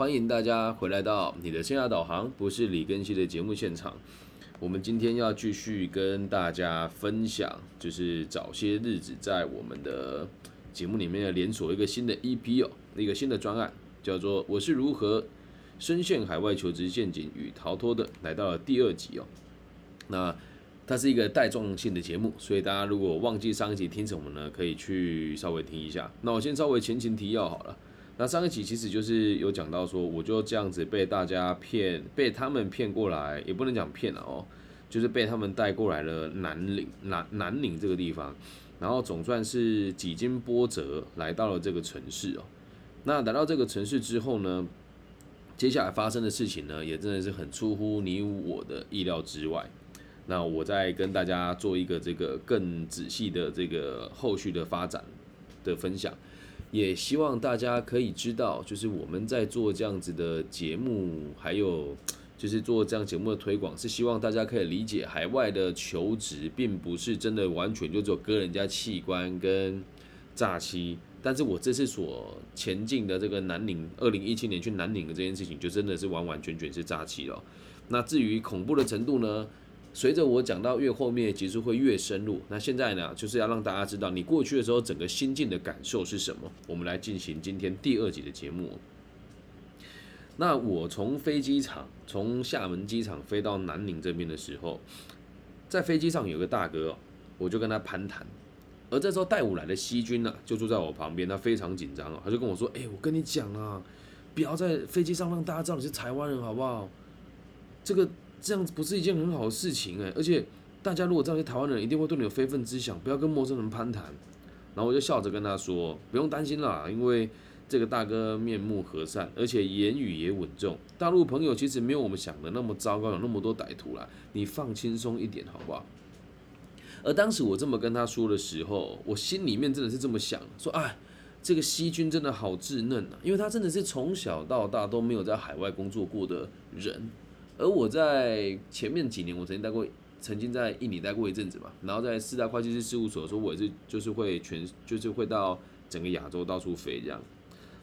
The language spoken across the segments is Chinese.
欢迎大家回来到你的生涯导航，不是李根熙的节目现场。我们今天要继续跟大家分享，就是早些日子在我们的节目里面的连锁一个新的 EP 哦，一个新的专案，叫做《我是如何深陷海外求职陷阱与逃脱的》，来到了第二集哦。那它是一个带状性的节目，所以大家如果忘记上一集听什么呢，可以去稍微听一下。那我先稍微前情提要好了。那上一集其实就是有讲到说，我就这样子被大家骗，被他们骗过来，也不能讲骗了哦，就是被他们带过来了南岭南南岭这个地方，然后总算是几经波折来到了这个城市哦。那来到这个城市之后呢，接下来发生的事情呢，也真的是很出乎你我的意料之外。那我再跟大家做一个这个更仔细的这个后续的发展的分享。也希望大家可以知道，就是我们在做这样子的节目，还有就是做这样节目的推广，是希望大家可以理解，海外的求职并不是真的完全就做割人家器官跟诈欺。但是我这次所前进的这个南岭，二零一七年去南岭的这件事情，就真的是完完全全是诈欺了。那至于恐怖的程度呢？随着我讲到越后面，其实会越深入。那现在呢，就是要让大家知道你过去的时候整个心境的感受是什么。我们来进行今天第二集的节目。那我从飞机场，从厦门机场飞到南宁这边的时候，在飞机上有个大哥，我就跟他攀谈。而这时候带我来的西军呢，就住在我旁边，他非常紧张啊，他就跟我说：“哎，我跟你讲啊，不要在飞机上让大家知道你是台湾人，好不好？这个。”这样子不是一件很好的事情哎，而且大家如果这样是台湾人，一定会对你有非分之想，不要跟陌生人攀谈。然后我就笑着跟他说：“不用担心啦，因为这个大哥面目和善，而且言语也稳重。大陆朋友其实没有我们想的那么糟糕，有那么多歹徒啦，你放轻松一点好不好？”而当时我这么跟他说的时候，我心里面真的是这么想：说哎，这个西军真的好稚嫩啊，因为他真的是从小到大都没有在海外工作过的人。而我在前面几年，我曾经待过，曾经在印尼待过一阵子嘛，然后在四大会计师事务所的时候，我也是就是会全就是会到整个亚洲到处飞这样，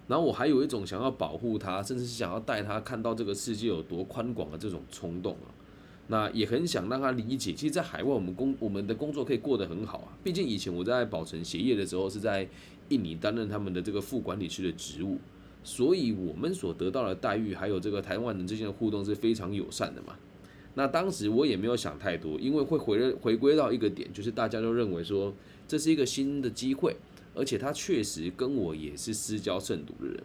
然后我还有一种想要保护他，甚至是想要带他看到这个世界有多宽广的这种冲动啊，那也很想让他理解，其实，在海外我们工我们的工作可以过得很好啊，毕竟以前我在宝成鞋业的时候是在印尼担任他们的这个副管理师的职务。所以，我们所得到的待遇，还有这个台湾人之间的互动是非常友善的嘛？那当时我也没有想太多，因为会回回归到一个点，就是大家都认为说这是一个新的机会，而且他确实跟我也是私交甚笃的人。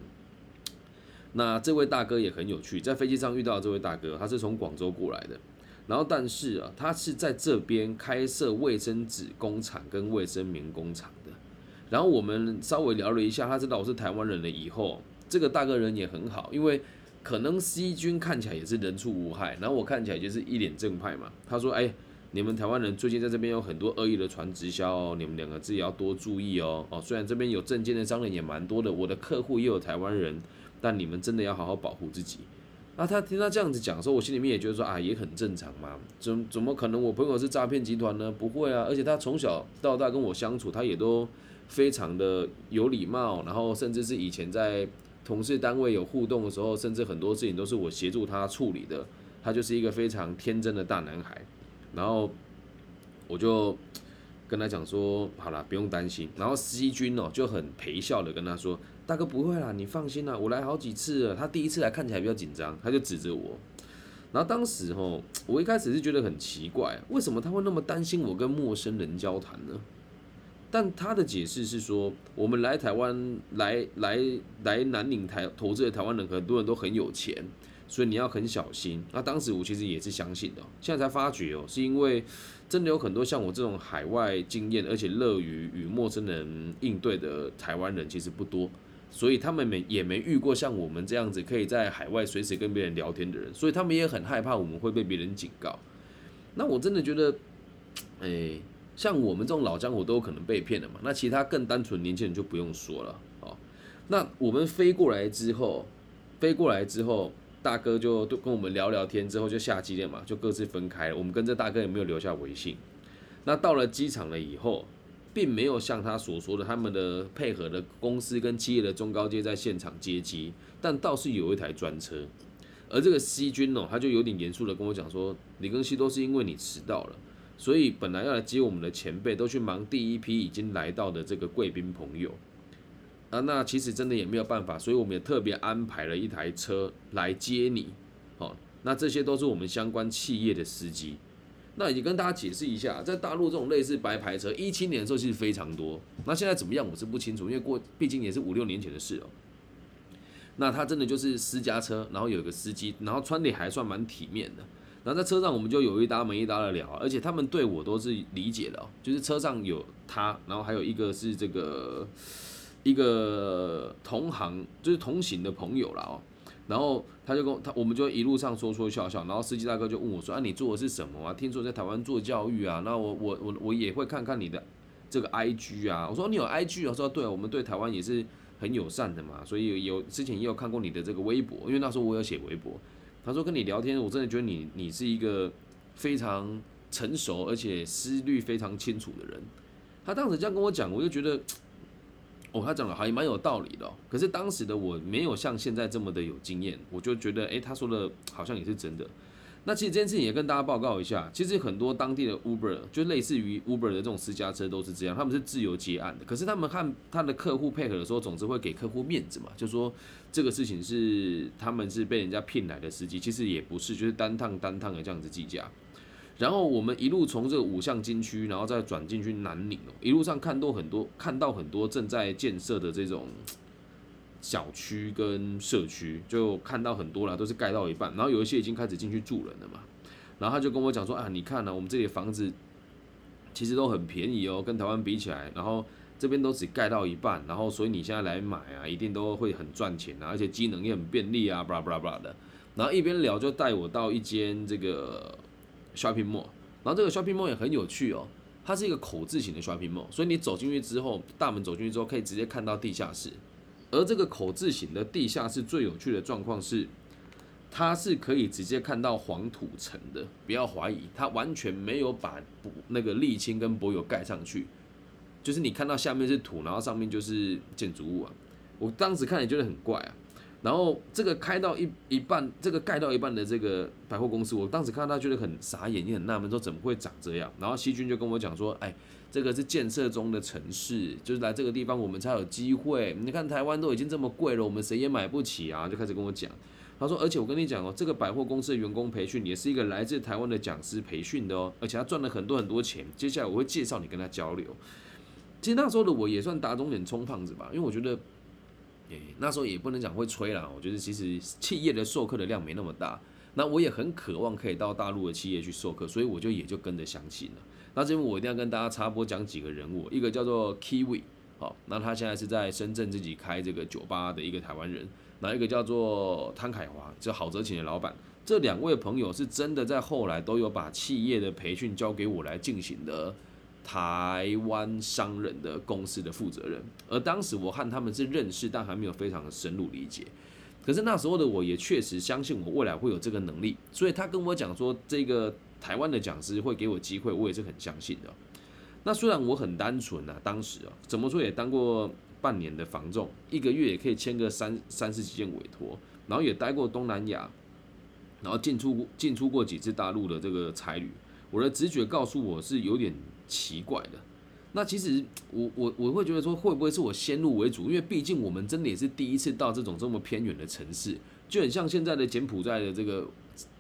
那这位大哥也很有趣，在飞机上遇到这位大哥，他是从广州过来的，然后但是啊，他是在这边开设卫生纸工厂跟卫生棉工厂的。然后我们稍微聊了一下，他知道我是台湾人了以后。这个大哥人也很好，因为可能 C 军看起来也是人畜无害，然后我看起来就是一脸正派嘛。他说：“哎，你们台湾人最近在这边有很多恶意的传直销哦，你们两个自己要多注意哦。哦，虽然这边有证件的商人也蛮多的，我的客户也有台湾人，但你们真的要好好保护自己。”那他听他这样子讲的时候，我心里面也觉得说啊，也很正常嘛。怎怎么可能我朋友是诈骗集团呢？不会啊，而且他从小到大跟我相处，他也都非常的有礼貌，然后甚至是以前在。同事单位有互动的时候，甚至很多事情都是我协助他处理的。他就是一个非常天真的大男孩。然后我就跟他讲说：“好了，不用担心。”然后司机君哦就很陪笑的跟他说：“大哥不会啦，你放心啦，我来好几次了。他第一次来看起来比较紧张，他就指着我。然后当时哦，我一开始是觉得很奇怪，为什么他会那么担心我跟陌生人交谈呢？”但他的解释是说，我们来台湾来来来南岭台投资的台湾人，很多人都很有钱，所以你要很小心。那当时我其实也是相信的，现在才发觉哦，是因为真的有很多像我这种海外经验，而且乐于与陌生人应对的台湾人其实不多，所以他们没也没遇过像我们这样子可以在海外随时跟别人聊天的人，所以他们也很害怕我们会被别人警告。那我真的觉得，哎。像我们这种老江湖都有可能被骗的嘛，那其他更单纯年轻人就不用说了哦。那我们飞过来之后，飞过来之后，大哥就都跟我们聊聊天，之后就下机了嘛，就各自分开了。我们跟这大哥也没有留下微信。那到了机场了以后，并没有像他所说的他们的配合的公司跟企业的中高阶在现场接机，但倒是有一台专车。而这个 C 君哦，他就有点严肃的跟我讲说，李庚希都是因为你迟到了，所以本来要来接我们的前辈都去忙第一批已经来到的这个贵宾朋友啊，那其实真的也没有办法，所以我们也特别安排了一台车来接你。好，那这些都是我们相关企业的司机。那也跟大家解释一下，在大陆这种类似白牌车，一七年的时候其实非常多。那现在怎么样，我是不清楚，因为过毕竟也是五六年前的事了。那他真的就是私家车，然后有一个司机，然后穿的还算蛮体面的。然后在车上我们就有一搭没一搭的聊，而且他们对我都是理解的，就是车上有他，然后还有一个是这个一个同行，就是同行的朋友了哦。然后他就跟他，我们就一路上说说笑笑，然后司机大哥就问我说：“啊，你做的是什么啊？听说在台湾做教育啊？那我我我我也会看看你的这个 IG 啊。”我说：“你有 IG？” 我说：“对，我们对台湾也是。”很友善的嘛，所以有之前也有看过你的这个微博，因为那时候我有写微博。他说跟你聊天，我真的觉得你你是一个非常成熟而且思虑非常清楚的人。他当时这样跟我讲，我就觉得，哦，他讲的还蛮有道理的。可是当时的我没有像现在这么的有经验，我就觉得，哎，他说的好像也是真的。那其实这件事情也跟大家报告一下，其实很多当地的 Uber 就类似于 Uber 的这种私家车都是这样，他们是自由结案的。可是他们和他的客户配合的时候，总之会给客户面子嘛，就说这个事情是他们是被人家聘来的司机，其实也不是，就是单趟单趟的这样子计价。然后我们一路从这个五项金区，然后再转进去南宁，一路上看到很多看到很多正在建设的这种。小区跟社区就看到很多了，都是盖到一半，然后有一些已经开始进去住人了嘛。然后他就跟我讲说啊，你看呢，我们这里房子其实都很便宜哦，跟台湾比起来，然后这边都只盖到一半，然后所以你现在来买啊，一定都会很赚钱啊，而且机能也很便利啊，巴拉巴拉巴拉的。然后一边聊就带我到一间这个 shopping mall，然后这个 shopping mall 也很有趣哦，它是一个口字形的 shopping mall，所以你走进去之后，大门走进去之后可以直接看到地下室。而这个口字形的地下室最有趣的状况是，它是可以直接看到黄土层的。不要怀疑，它完全没有把那个沥青跟柏油盖上去，就是你看到下面是土，然后上面就是建筑物啊。我当时看也觉得很怪啊。然后这个开到一一半，这个盖到一半的这个百货公司，我当时看到觉得很傻眼，也很纳闷，说怎么会长这样？然后细菌就跟我讲说，哎。这个是建设中的城市，就是来这个地方我们才有机会。你看台湾都已经这么贵了，我们谁也买不起啊！就开始跟我讲，他说，而且我跟你讲哦，这个百货公司的员工培训也是一个来自台湾的讲师培训的哦，而且他赚了很多很多钱。接下来我会介绍你跟他交流。其实那时候的我也算打肿脸充胖子吧，因为我觉得，诶，那时候也不能讲会吹啦。我觉得其实企业的授课的量没那么大，那我也很渴望可以到大陆的企业去授课，所以我就也就跟着相信了。那这边我一定要跟大家插播讲几个人物，一个叫做 Kiwi，好，那他现在是在深圳自己开这个酒吧的一个台湾人，那一个叫做汤凯华，就好泽琴的老板，这两位朋友是真的在后来都有把企业的培训交给我来进行的台湾商人的公司的负责人，而当时我和他们是认识，但还没有非常的深入理解，可是那时候的我也确实相信我未来会有这个能力，所以他跟我讲说这个。台湾的讲师会给我机会，我也是很相信的。那虽然我很单纯啊，当时啊，怎么说也当过半年的房仲，一个月也可以签个三三十几件委托，然后也待过东南亚，然后进出进出过几次大陆的这个差旅。我的直觉告诉我是有点奇怪的。那其实我我我会觉得说，会不会是我先入为主？因为毕竟我们真的也是第一次到这种这么偏远的城市，就很像现在的柬埔寨的这个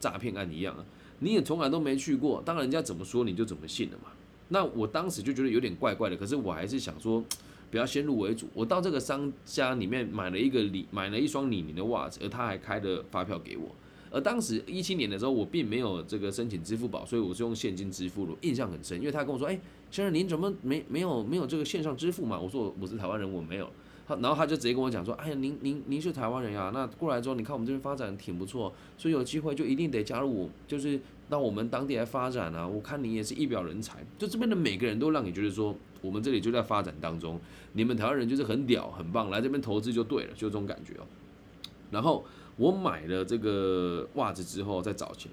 诈骗案一样啊。你也从来都没去过，当人家怎么说你就怎么信了嘛。那我当时就觉得有点怪怪的，可是我还是想说，不要先入为主。我到这个商家里面买了一个李，买了一双李宁的袜子，而他还开了发票给我。而当时一七年的时候，我并没有这个申请支付宝，所以我是用现金支付的，印象很深。因为他跟我说：“哎，先生，您怎么没没有没有这个线上支付嘛？”我说：“我是台湾人，我没有。”然后他就直接跟我讲说：“哎呀，您您您是台湾人呀？那过来之后，你看我们这边发展挺不错，所以有机会就一定得加入我，就是到我们当地来发展啊！我看你也是一表人才，就这边的每个人都让你觉得说，我们这里就在发展当中，你们台湾人就是很屌很棒，来这边投资就对了，就这种感觉哦。然后我买了这个袜子之后再找钱，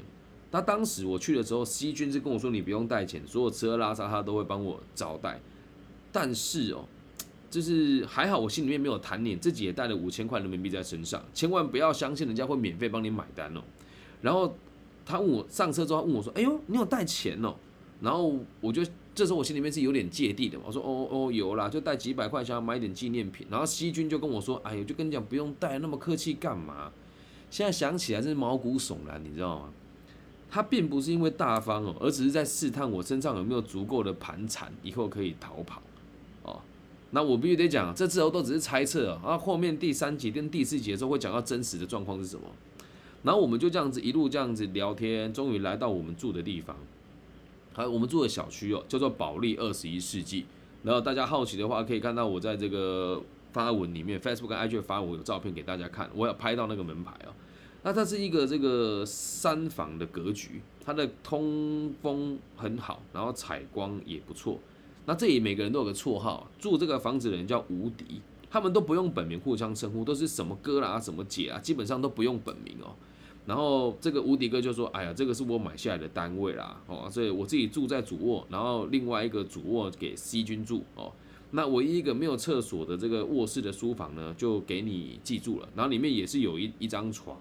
那当时我去的时候，西军是跟我说你不用带钱，所有吃喝拉撒他都会帮我招待。但是哦，就是还好我心里面没有贪念，自己也带了五千块人民币在身上，千万不要相信人家会免费帮你买单哦。然后他问我上车之后问我说：“哎呦，你有带钱哦？”然后我就这时候我心里面是有点芥蒂的，我说：“哦哦，有啦，就带几百块，想要买点纪念品。”然后西军就跟我说：“哎呦，就跟你讲不用带，那么客气干嘛？”现在想起来真是毛骨悚然，你知道吗？他并不是因为大方哦，而只是在试探我身上有没有足够的盘缠，以后可以逃跑。那我必须得讲，这之后都只是猜测啊。后面第三集跟第四集的时候会讲到真实的状况是什么。然后我们就这样子一路这样子聊天，终于来到我们住的地方。好，我们住的小区哦，叫做保利二十一世纪。然后大家好奇的话，可以看到我在这个发文里面，Facebook 跟 IG 发文有照片给大家看，我要拍到那个门牌哦。那它是一个这个三房的格局，它的通风很好，然后采光也不错。那这里每个人都有个绰号，住这个房子的人叫无敌，他们都不用本名互相称呼，都是什么哥啦、什么姐啊，基本上都不用本名哦。然后这个无敌哥就说：“哎呀，这个是我买下来的单位啦，哦，所以我自己住在主卧，然后另外一个主卧给 C 君住哦。那唯一一个没有厕所的这个卧室的书房呢，就给你记住了。然后里面也是有一一张床。”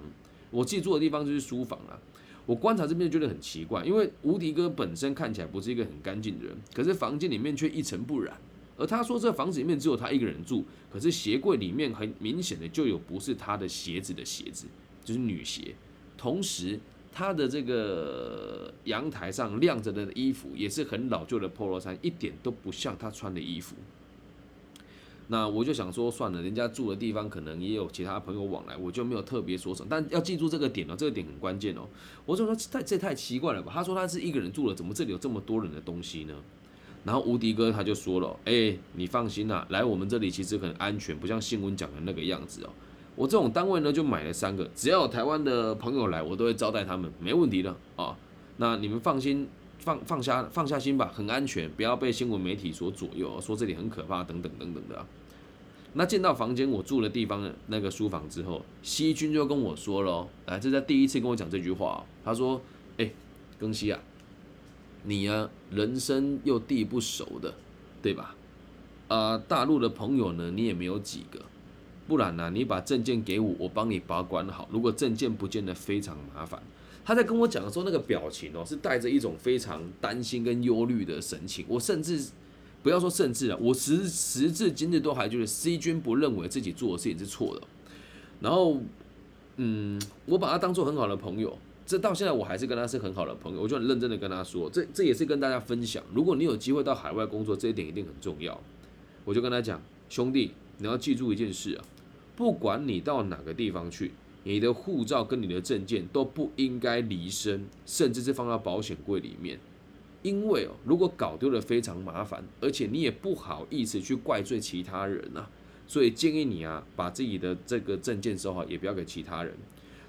我记住的地方就是书房了。我观察这边觉得很奇怪，因为无敌哥本身看起来不是一个很干净的人，可是房间里面却一尘不染。而他说这房子里面只有他一个人住，可是鞋柜里面很明显的就有不是他的鞋子的鞋子，就是女鞋。同时，他的这个阳台上晾着的衣服也是很老旧的 polo 衫，一点都不像他穿的衣服。那我就想说算了，人家住的地方可能也有其他朋友往来，我就没有特别说什么。但要记住这个点哦，这个点很关键哦。我就说太这太奇怪了吧？他说他是一个人住了，怎么这里有这么多人的东西呢？然后无敌哥他就说了，哎，你放心啦，来我们这里其实很安全，不像新闻讲的那个样子哦。我这种单位呢就买了三个，只要有台湾的朋友来，我都会招待他们，没问题的啊。那你们放心，放放下放下心吧，很安全，不要被新闻媒体所左右，说这里很可怕等等等等的。那进到房间，我住的地方那个书房之后，西君就跟我说了，来，这是第一次跟我讲这句话。他说：“哎，庚希啊，你呀，人生又地不熟的，对吧？啊，大陆的朋友呢，你也没有几个，不然呢，你把证件给我，我帮你保管好。如果证件不见得非常麻烦。”他在跟我讲的时候，那个表情哦，是带着一种非常担心跟忧虑的神情。我甚至。不要说甚至啊，我时时至今日都还觉得 C 君不认为自己做的事情是错的。然后，嗯，我把他当做很好的朋友，这到现在我还是跟他是很好的朋友。我就很认真的跟他说，这这也是跟大家分享，如果你有机会到海外工作，这一点一定很重要。我就跟他讲，兄弟，你要记住一件事啊，不管你到哪个地方去，你的护照跟你的证件都不应该离身，甚至是放到保险柜里面。因为哦，如果搞丢了非常麻烦，而且你也不好意思去怪罪其他人呐，所以建议你啊，把自己的这个证件收好，也不要给其他人。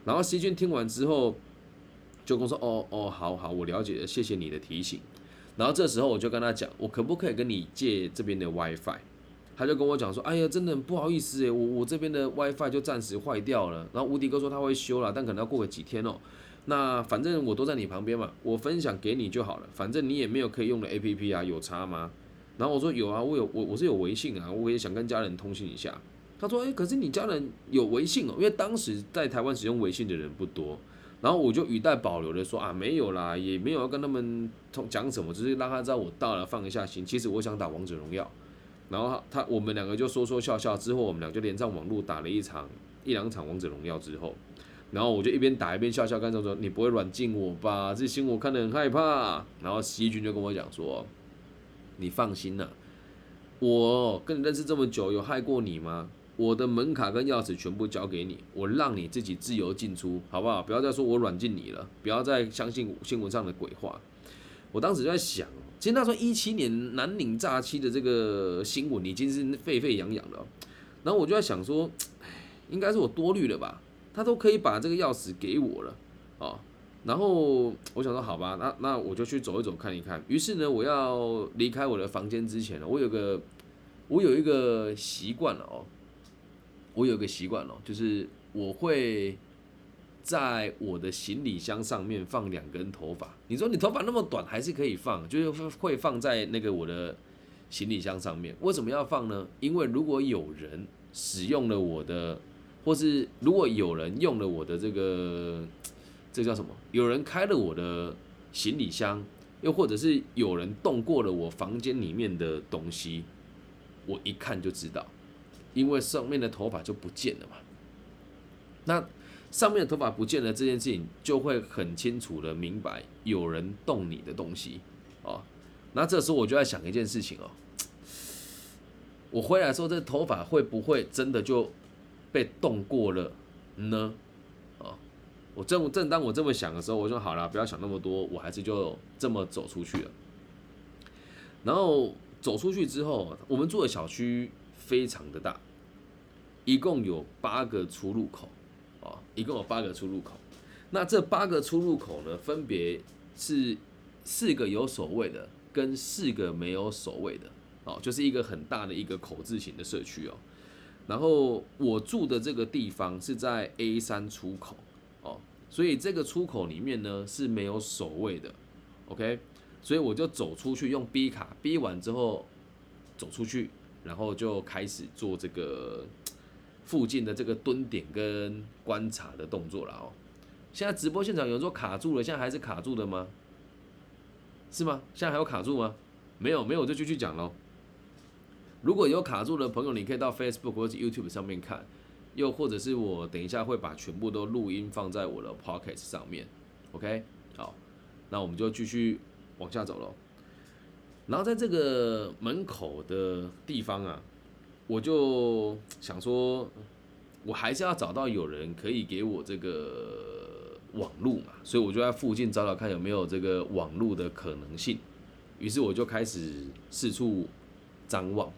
然后 C 君听完之后，就跟我说：“哦哦，好好，我了解了，谢谢你的提醒。”然后这时候我就跟他讲：“我可不可以跟你借这边的 WiFi？” 他就跟我讲说：“哎呀，真的很不好意思诶，我我这边的 WiFi 就暂时坏掉了。”然后无敌哥说他会修了，但可能要过个几天哦。那反正我都在你旁边嘛，我分享给你就好了。反正你也没有可以用的 A P P 啊，有差吗？然后我说有啊，我有我我是有微信啊，我也想跟家人通信一下。他说诶，可是你家人有微信哦，因为当时在台湾使用微信的人不多。然后我就语带保留的说啊，没有啦，也没有要跟他们通讲什么，只是让他知道我到了，放一下心。其实我想打王者荣耀。然后他我们两个就说说笑笑，之后我们俩就连上网络打了一场一两场王者荣耀之后。然后我就一边打一边笑笑，跟他说：“你不会软禁我吧？这新闻看得很害怕。”然后西军就跟我讲说：“你放心呐，我跟你认识这么久，有害过你吗？我的门卡跟钥匙全部交给你，我让你自己自由进出，好不好？不要再说我软禁你了，不要再相信新闻上的鬼话。”我当时就在想，其实那时候一七年南岭诈欺的这个新闻已经是沸沸扬扬了，然后我就在想说，应该是我多虑了吧。他都可以把这个钥匙给我了，哦，然后我想说好吧，那那我就去走一走看一看。于是呢，我要离开我的房间之前呢，我有个我有一个习惯了哦，我有个习惯了，就是我会在我的行李箱上面放两根头发。你说你头发那么短还是可以放，就是会放在那个我的行李箱上面。为什么要放呢？因为如果有人使用了我的，或是如果有人用了我的这个，这叫什么？有人开了我的行李箱，又或者是有人动过了我房间里面的东西，我一看就知道，因为上面的头发就不见了嘛。那上面的头发不见了这件事情，就会很清楚的明白有人动你的东西哦。那这时候我就在想一件事情哦，我回来之后，这头发会不会真的就被动过了呢？啊，我正正当我这么想的时候，我说好了，不要想那么多，我还是就这么走出去了。然后走出去之后，我们住的小区非常的大，一共有八个出入口。一共有八个出入口，那这八个出入口呢，分别是四个有守卫的，跟四个没有守卫的，哦，就是一个很大的一个口字形的社区哦。然后我住的这个地方是在 A 三出口哦，所以这个出口里面呢是没有守卫的，OK，所以我就走出去用 B 卡，B 完之后走出去，然后就开始做这个。附近的这个蹲点跟观察的动作了哦。现在直播现场有人说卡住了，现在还是卡住的吗？是吗？现在还有卡住吗？没有，没有就继续讲喽。如果有卡住的朋友，你可以到 Facebook 或者 YouTube 上面看，又或者是我等一下会把全部都录音放在我的 Pocket 上面。OK，好，那我们就继续往下走喽。然后在这个门口的地方啊。我就想说，我还是要找到有人可以给我这个网路嘛，所以我就在附近找找看有没有这个网路的可能性。于是我就开始四处张望，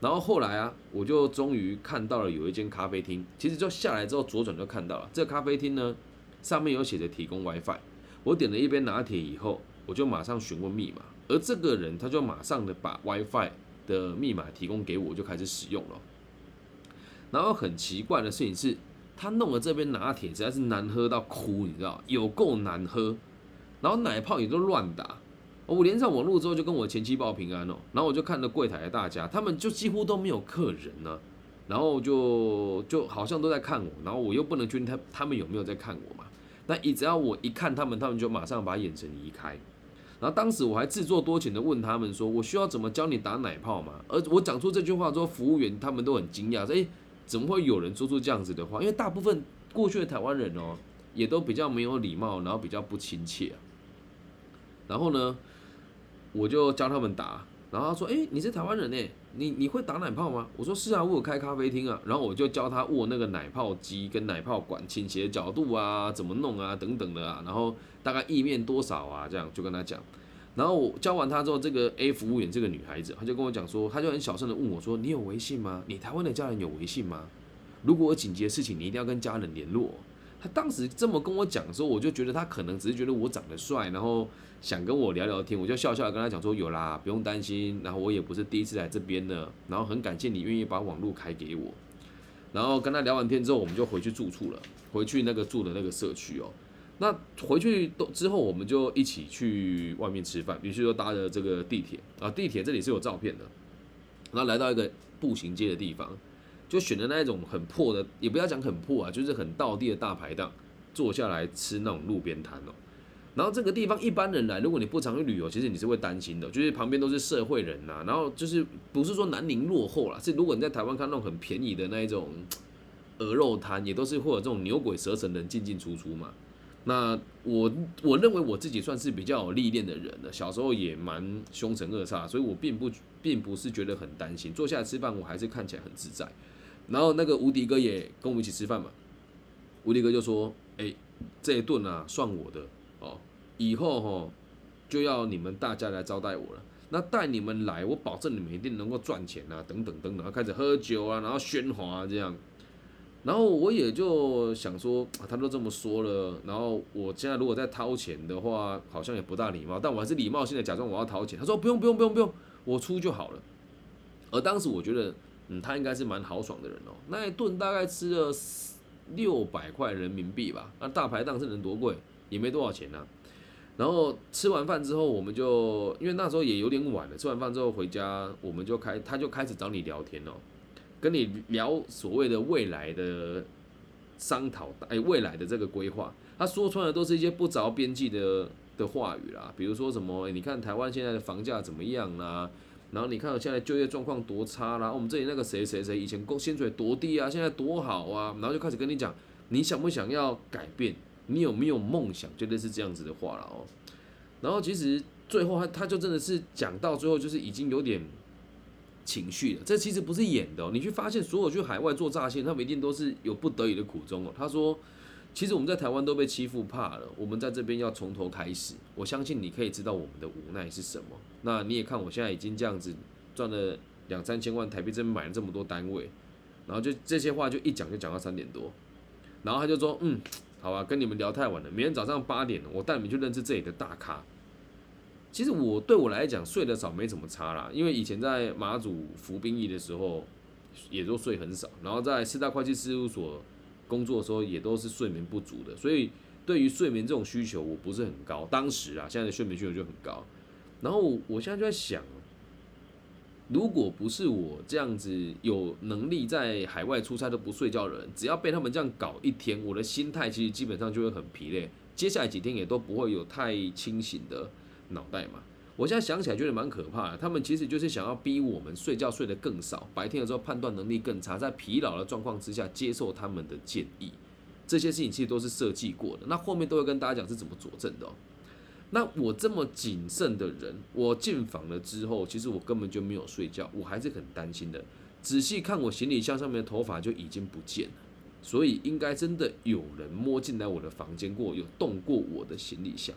然后后来啊，我就终于看到了有一间咖啡厅。其实就下来之后左转就看到了，这咖啡厅呢上面有写着提供 WiFi。我点了一杯拿铁以后，我就马上询问密码，而这个人他就马上的把 WiFi。的密码提供给我，就开始使用了。然后很奇怪的事情是，他弄的这边拿铁实在是难喝到哭，你知道，有够难喝。然后奶泡也都乱打。我连上网络之后，就跟我前妻报平安哦。然后我就看着柜台的大家，他们就几乎都没有客人呢。然后就就好像都在看我，然后我又不能确定他他们有没有在看我嘛。但一只要我一看他们，他们就马上把眼神移开。然后当时我还自作多情的问他们说：“我需要怎么教你打奶泡吗？”而我讲出这句话之后，服务员他们都很惊讶，说：“哎，怎么会有人说出这样子的话？因为大部分过去的台湾人哦，也都比较没有礼貌，然后比较不亲切。”然后呢，我就教他们打。然后他说：“哎，你是台湾人呢？你你会打奶泡吗？”我说：“是啊，我有开咖啡厅啊。”然后我就教他握那个奶泡机跟奶泡管倾斜角度啊，怎么弄啊，等等的啊。然后大概意面多少啊，这样就跟他讲。然后我教完他之后，这个 A 服务员这个女孩子，她就跟我讲说，她就很小声的问我说：“你有微信吗？你台湾的家人有微信吗？如果有紧急的事情，你一定要跟家人联络。”他当时这么跟我讲的时候，我就觉得他可能只是觉得我长得帅，然后。想跟我聊聊天，我就笑笑跟他讲说有啦，不用担心。然后我也不是第一次来这边的，然后很感谢你愿意把网络开给我。然后跟他聊完天之后，我们就回去住处了，回去那个住的那个社区哦。那回去都之后，我们就一起去外面吃饭，必须说搭着这个地铁啊，地铁这里是有照片的。然后来到一个步行街的地方，就选的那一种很破的，也不要讲很破啊，就是很道地的大排档，坐下来吃那种路边摊哦。然后这个地方一般人来，如果你不常去旅游，其实你是会担心的，就是旁边都是社会人呐。然后就是不是说南宁落后啦，是如果你在台湾看那种很便宜的那一种鹅肉摊，也都是会有这种牛鬼蛇神人进进出出嘛。那我我认为我自己算是比较有历练的人了，小时候也蛮凶神恶煞，所以我并不并不是觉得很担心。坐下来吃饭，我还是看起来很自在。然后那个无敌哥也跟我们一起吃饭嘛，无敌哥就说：“哎，这一顿啊，算我的。”哦，以后哈就要你们大家来招待我了。那带你们来，我保证你们一定能够赚钱啊，等等等等，开始喝酒啊，然后喧哗啊这样。然后我也就想说，他都这么说了，然后我现在如果再掏钱的话，好像也不大礼貌，但我还是礼貌性的假装我要掏钱。他说不用不用不用不用，我出就好了。而当时我觉得，嗯，他应该是蛮豪爽的人哦。那一顿大概吃了六百块人民币吧，那大排档是能多贵？也没多少钱呢，然后吃完饭之后，我们就因为那时候也有点晚了，吃完饭之后回家，我们就开他就开始找你聊天哦，跟你聊所谓的未来的商讨，哎，未来的这个规划，他说穿的都是一些不着边际的的话语啦，比如说什么，你看台湾现在的房价怎么样啦？然后你看现在就业状况多差啦，我们这里那个谁谁谁以前工薪水多低啊，现在多好啊，然后就开始跟你讲，你想不想要改变？你有没有梦想？绝对是这样子的话了哦。然后其实最后他他就真的是讲到最后就是已经有点情绪了，这其实不是演的。你去发现所有去海外做诈骗，他们一定都是有不得已的苦衷哦。他说。其实我们在台湾都被欺负怕了，我们在这边要从头开始。我相信你可以知道我们的无奈是什么。那你也看我现在已经这样子赚了两三千万台币，这边买了这么多单位，然后就这些话就一讲就讲到三点多，然后他就说，嗯，好吧，跟你们聊太晚了，明天早上八点我带你们去认识这里的大咖。其实我对我来讲睡得少没怎么差啦，因为以前在马祖服兵役的时候也都睡很少，然后在四大会计事务所。工作的时候也都是睡眠不足的，所以对于睡眠这种需求我不是很高。当时啊，现在的睡眠需求就很高。然后我现在就在想，如果不是我这样子有能力在海外出差都不睡觉的人，只要被他们这样搞一天，我的心态其实基本上就会很疲累，接下来几天也都不会有太清醒的脑袋嘛。我现在想起来觉得蛮可怕的，他们其实就是想要逼我们睡觉睡得更少，白天的时候判断能力更差，在疲劳的状况之下接受他们的建议，这些事情其实都是设计过的。那后面都会跟大家讲是怎么佐证的。那我这么谨慎的人，我进房了之后，其实我根本就没有睡觉，我还是很担心的。仔细看我行李箱上面的头发就已经不见了，所以应该真的有人摸进来我的房间过，有动过我的行李箱。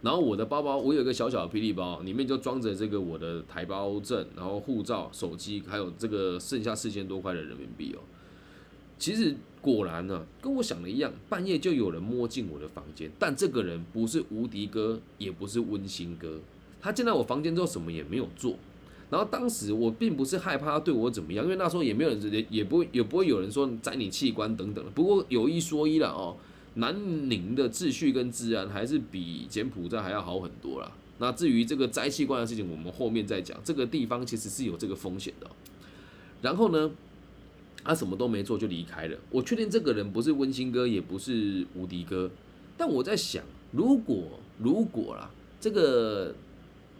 然后我的包包，我有一个小小的霹雳包，里面就装着这个我的台胞证，然后护照、手机，还有这个剩下四千多块的人民币哦。其实果然呢，跟我想的一样，半夜就有人摸进我的房间，但这个人不是无敌哥，也不是温馨哥，他进来我房间之后什么也没有做。然后当时我并不是害怕他对我怎么样，因为那时候也没有人，也也不会也不会有人说摘你器官等等的。不过有一说一了哦。南宁的秩序跟治安还是比柬埔寨还要好很多啦。那至于这个摘器官的事情，我们后面再讲。这个地方其实是有这个风险的。然后呢，他什么都没做就离开了。我确定这个人不是温馨哥，也不是无敌哥。但我在想，如果如果啦，这个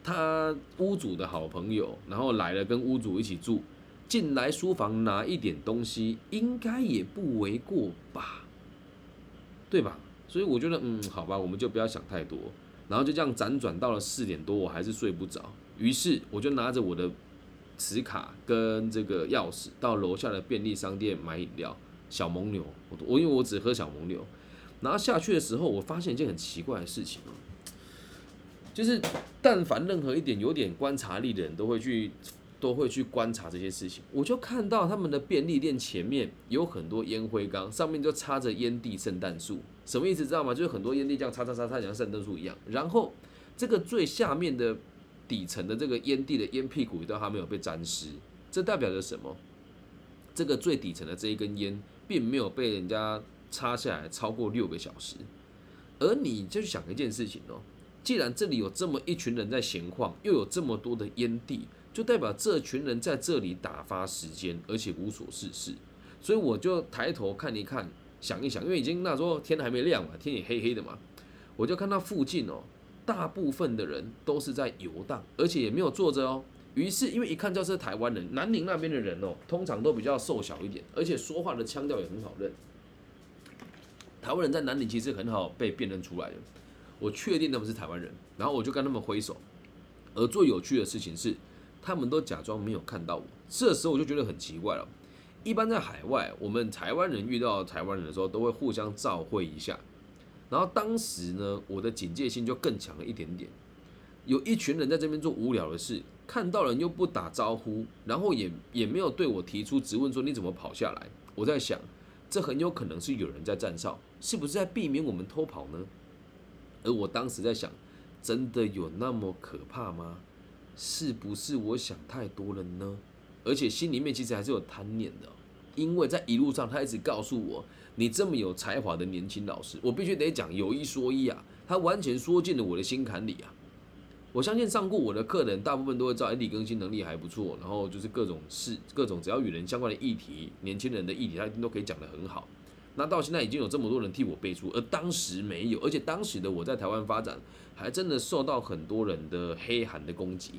他屋主的好朋友，然后来了跟屋主一起住，进来书房拿一点东西，应该也不为过吧？对吧？所以我觉得，嗯，好吧，我们就不要想太多。然后就这样辗转到了四点多，我还是睡不着。于是我就拿着我的磁卡跟这个钥匙，到楼下的便利商店买饮料，小蒙牛。我我因为我只喝小蒙牛。然后下去的时候，我发现一件很奇怪的事情就是但凡任何一点有点观察力的人都会去。都会去观察这些事情，我就看到他们的便利店前面有很多烟灰缸，上面就插着烟蒂圣诞树，什么意思知道吗？就是很多烟蒂这样插插插插，像圣诞树一样。然后这个最下面的底层的这个烟蒂的烟屁股都还没有被沾湿，这代表着什么？这个最底层的这一根烟并没有被人家插下来超过六个小时。而你就想一件事情哦，既然这里有这么一群人在闲晃，又有这么多的烟蒂。就代表这群人在这里打发时间，而且无所事事，所以我就抬头看一看，想一想，因为已经那时候天还没亮嘛，天也黑黑的嘛，我就看到附近哦，大部分的人都是在游荡，而且也没有坐着哦。于是因为一看就是台湾人，南宁那边的人哦，通常都比较瘦小一点，而且说话的腔调也很好认。台湾人在南宁其实很好被辨认出来的，我确定他们是台湾人，然后我就跟他们挥手。而最有趣的事情是。他们都假装没有看到我，这时候我就觉得很奇怪了。一般在海外，我们台湾人遇到台湾人的时候，都会互相照会一下。然后当时呢，我的警戒心就更强了一点点。有一群人在这边做无聊的事，看到人又不打招呼，然后也也没有对我提出质问，说你怎么跑下来？我在想，这很有可能是有人在站哨，是不是在避免我们偷跑呢？而我当时在想，真的有那么可怕吗？是不是我想太多了呢？而且心里面其实还是有贪念的。因为在一路上他一直告诉我，你这么有才华的年轻老师，我必须得讲有一说一啊，他完全说进了我的心坎里啊。我相信上过我的课的人，大部分都会知道，理更新能力还不错，然后就是各种事、各种只要与人相关的议题，年轻人的议题，他一定都可以讲得很好。那到现在已经有这么多人替我背书，而当时没有，而且当时的我在台湾发展，还真的受到很多人的黑函的攻击。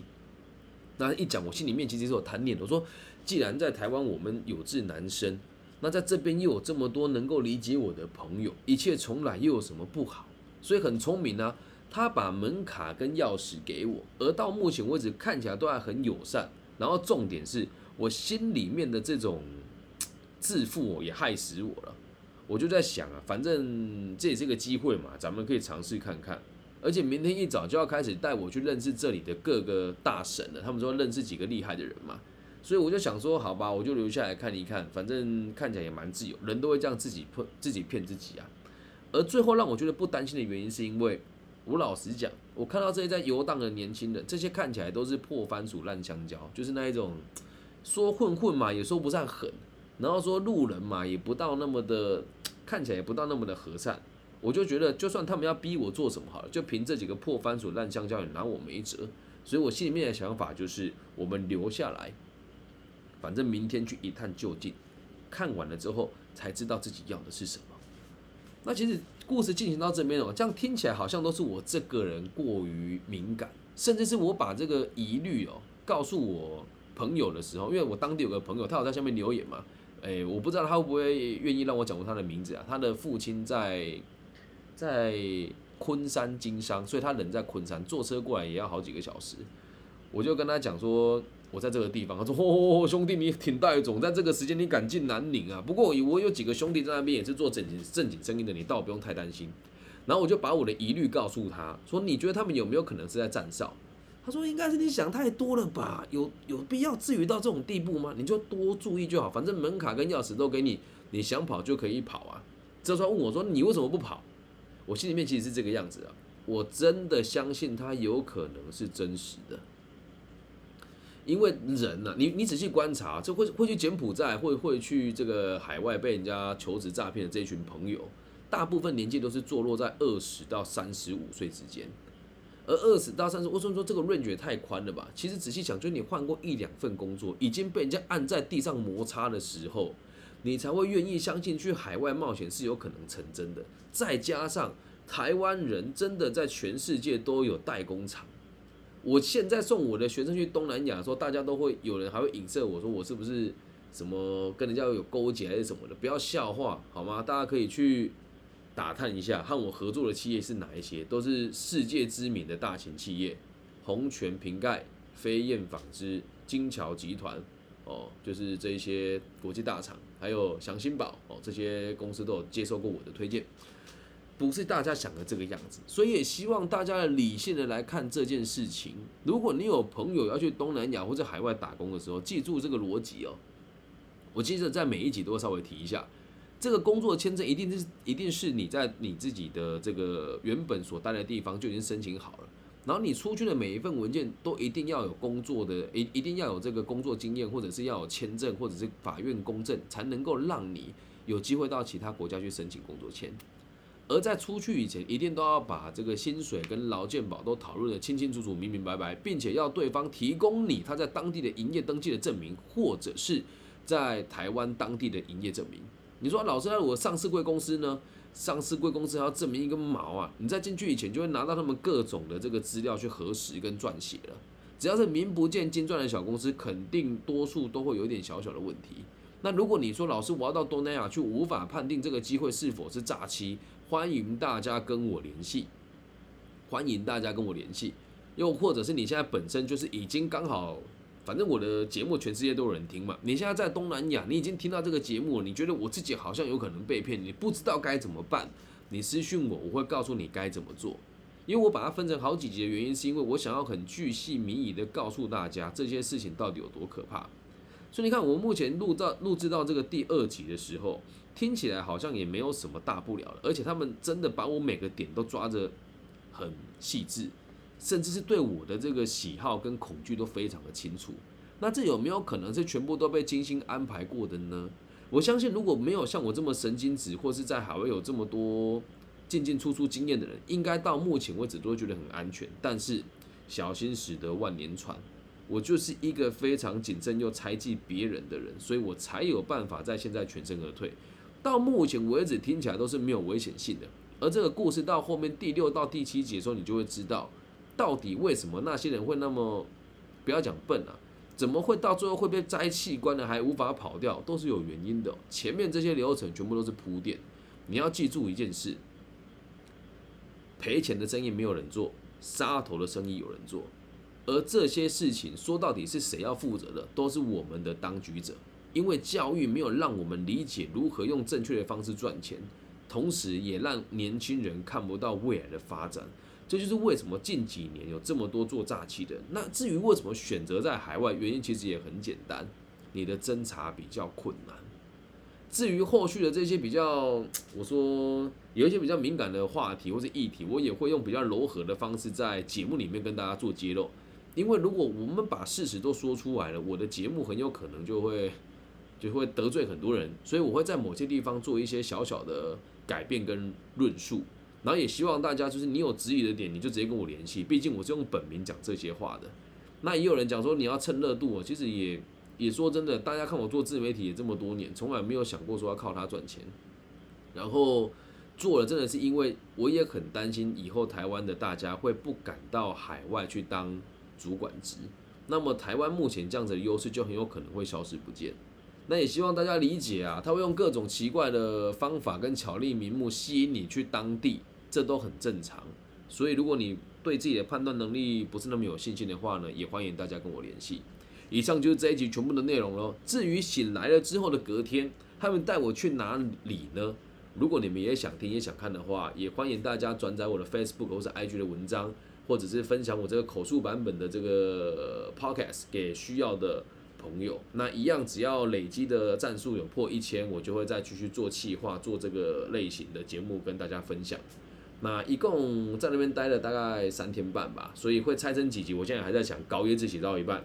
那一讲，我心里面其实是有贪念的。我说，既然在台湾我们有志难伸，那在这边又有这么多能够理解我的朋友，一切从来又有什么不好？所以很聪明啊。他把门卡跟钥匙给我，而到目前为止看起来都还很友善。然后重点是我心里面的这种 自负也害死我了。我就在想啊，反正这也是个机会嘛，咱们可以尝试看看。而且明天一早就要开始带我去认识这里的各个大神了。他们说认识几个厉害的人嘛，所以我就想说，好吧，我就留下来看一看。反正看起来也蛮自由，人都会这样自己骗自己骗自己啊。而最后让我觉得不担心的原因，是因为。我老实讲，我看到这些在游荡的年轻人，这些看起来都是破番薯烂香蕉，就是那一种说混混嘛，也说不上狠，然后说路人嘛，也不到那么的，看起来也不到那么的和善。我就觉得，就算他们要逼我做什么好了，就凭这几个破番薯烂香蕉也拿我没辙。所以我心里面的想法就是，我们留下来，反正明天去一探究竟，看完了之后才知道自己要的是什么。那其实。故事进行到这边哦，这样听起来好像都是我这个人过于敏感，甚至是我把这个疑虑哦告诉我朋友的时候，因为我当地有个朋友，他有在下面留言嘛，诶，我不知道他会不会愿意让我讲出他的名字啊。他的父亲在在昆山经商，所以他人在昆山，坐车过来也要好几个小时。我就跟他讲说。我在这个地方，他说：“哦，兄弟，你挺带种，在这个时间你敢进南宁啊？不过我有几个兄弟在那边也是做正经正经生意的，你倒不用太担心。”然后我就把我的疑虑告诉他说：“你觉得他们有没有可能是在站哨？”他说：“应该是你想太多了吧？有有必要至于到这种地步吗？你就多注意就好，反正门卡跟钥匙都给你，你想跑就可以跑啊。”这时候问我说：“你为什么不跑？”我心里面其实是这个样子啊，我真的相信他有可能是真实的。因为人呢，你你仔细观察，就会会去柬埔寨，会会去这个海外被人家求职诈骗的这群朋友，大部分年纪都是坐落在二十到三十五岁之间。而二十到三十，为什么说这个 range 也太宽了吧？其实仔细想，就你换过一两份工作，已经被人家按在地上摩擦的时候，你才会愿意相信去海外冒险是有可能成真的。再加上台湾人真的在全世界都有代工厂。我现在送我的学生去东南亚，说大家都会有人还会影射我说我是不是什么跟人家有勾结还是什么的，不要笑话好吗？大家可以去打探一下，和我合作的企业是哪一些，都是世界知名的大型企业，红泉瓶盖、飞燕纺织、金桥集团，哦，就是这一些国际大厂，还有祥兴宝哦，这些公司都有接受过我的推荐。不是大家想的这个样子，所以也希望大家理性的来看这件事情。如果你有朋友要去东南亚或者海外打工的时候，记住这个逻辑哦。我记得在每一集都会稍微提一下，这个工作签证一定是一定是你在你自己的这个原本所待的地方就已经申请好了，然后你出去的每一份文件都一定要有工作的，一一定要有这个工作经验，或者是要有签证，或者是法院公证，才能够让你有机会到其他国家去申请工作签。而在出去以前，一定都要把这个薪水跟劳健保都讨论的清清楚楚、明明白白，并且要对方提供你他在当地的营业登记的证明，或者是在台湾当地的营业证明。你说老师，那我上市贵公司呢？上市贵公司还要证明一个毛啊！你在进去以前就会拿到他们各种的这个资料去核实跟撰写了。只要是名不见经传的小公司，肯定多数都会有一点小小的问题。那如果你说老师，我要到东南亚去，无法判定这个机会是否是诈欺。欢迎大家跟我联系，欢迎大家跟我联系，又或者是你现在本身就是已经刚好，反正我的节目全世界都有人听嘛。你现在在东南亚，你已经听到这个节目了，你觉得我自己好像有可能被骗，你不知道该怎么办，你私讯我，我会告诉你该怎么做。因为我把它分成好几集的原因，是因为我想要很巨细靡遗的告诉大家这件事情到底有多可怕。所以你看，我目前录到录制到这个第二集的时候。听起来好像也没有什么大不了了，而且他们真的把我每个点都抓着很细致，甚至是对我的这个喜好跟恐惧都非常的清楚。那这有没有可能是全部都被精心安排过的呢？我相信如果没有像我这么神经质，或是在海外有这么多进进出出经验的人，应该到目前为止都会觉得很安全。但是小心驶得万年船，我就是一个非常谨慎又猜忌别人的人，所以我才有办法在现在全身而退。到目前为止听起来都是没有危险性的。而这个故事到后面第六到第七集的时候，你就会知道到底为什么那些人会那么不要讲笨啊。怎么会到最后会被摘器官呢？还无法跑掉，都是有原因的。前面这些流程全部都是铺垫。你要记住一件事：赔钱的生意没有人做，杀头的生意有人做。而这些事情说到底是谁要负责的？都是我们的当局者。因为教育没有让我们理解如何用正确的方式赚钱，同时也让年轻人看不到未来的发展。这就是为什么近几年有这么多做诈欺的。那至于为什么选择在海外，原因其实也很简单，你的侦查比较困难。至于后续的这些比较，我说有一些比较敏感的话题或者议题，我也会用比较柔和的方式在节目里面跟大家做揭露。因为如果我们把事实都说出来了，我的节目很有可能就会就会得罪很多人，所以我会在某些地方做一些小小的改变跟论述。然后也希望大家就是你有质疑的点，你就直接跟我联系。毕竟我是用本名讲这些话的。那也有人讲说你要蹭热度，其实也也说真的，大家看我做自媒体也这么多年，从来没有想过说要靠它赚钱。然后做了真的是因为我也很担心以后台湾的大家会不敢到海外去当主管职。那么台湾目前这样子的优势就很有可能会消失不见。那也希望大家理解啊，他会用各种奇怪的方法跟巧立名目吸引你去当地。这都很正常，所以如果你对自己的判断能力不是那么有信心的话呢，也欢迎大家跟我联系。以上就是这一集全部的内容喽。至于醒来了之后的隔天，他们带我去哪里呢？如果你们也想听也想看的话，也欢迎大家转载我的 Facebook 或者 IG 的文章，或者是分享我这个口述版本的这个 Podcast 给需要的朋友。那一样，只要累积的战术有破一千，我就会再继续做企划，做这个类型的节目跟大家分享。那一共在那边待了大概三天半吧，所以会拆成几集。我现在还在想，高夜自己到一半。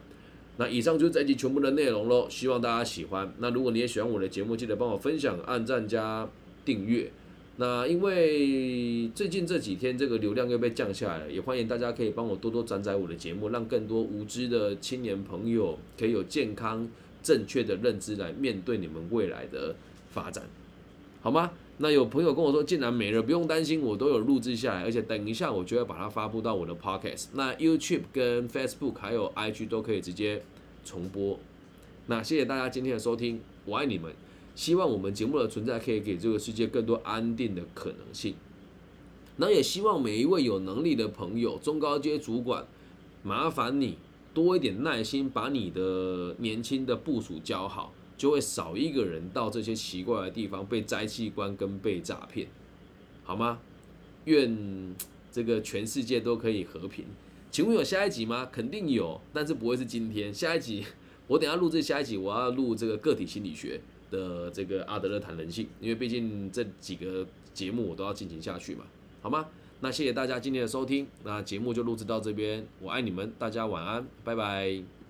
那以上就是这集全部的内容喽，希望大家喜欢。那如果你也喜欢我的节目，记得帮我分享、按赞加订阅。那因为最近这几天这个流量又被降下来了，也欢迎大家可以帮我多多转载我的节目，让更多无知的青年朋友可以有健康正确的认知来面对你们未来的发展，好吗？那有朋友跟我说，竟然没了，不用担心，我都有录制下来，而且等一下我就要把它发布到我的 podcast。那 YouTube 跟 Facebook 还有 IG 都可以直接重播。那谢谢大家今天的收听，我爱你们。希望我们节目的存在可以给这个世界更多安定的可能性。那也希望每一位有能力的朋友，中高阶主管，麻烦你多一点耐心，把你的年轻的部署教好。就会少一个人到这些奇怪的地方被摘器官跟被诈骗，好吗？愿这个全世界都可以和平。请问有下一集吗？肯定有，但是不会是今天。下一集我等下录制下一集，我要录这个个体心理学的这个阿德勒谈人性，因为毕竟这几个节目我都要进行下去嘛，好吗？那谢谢大家今天的收听，那节目就录制到这边，我爱你们，大家晚安，拜拜。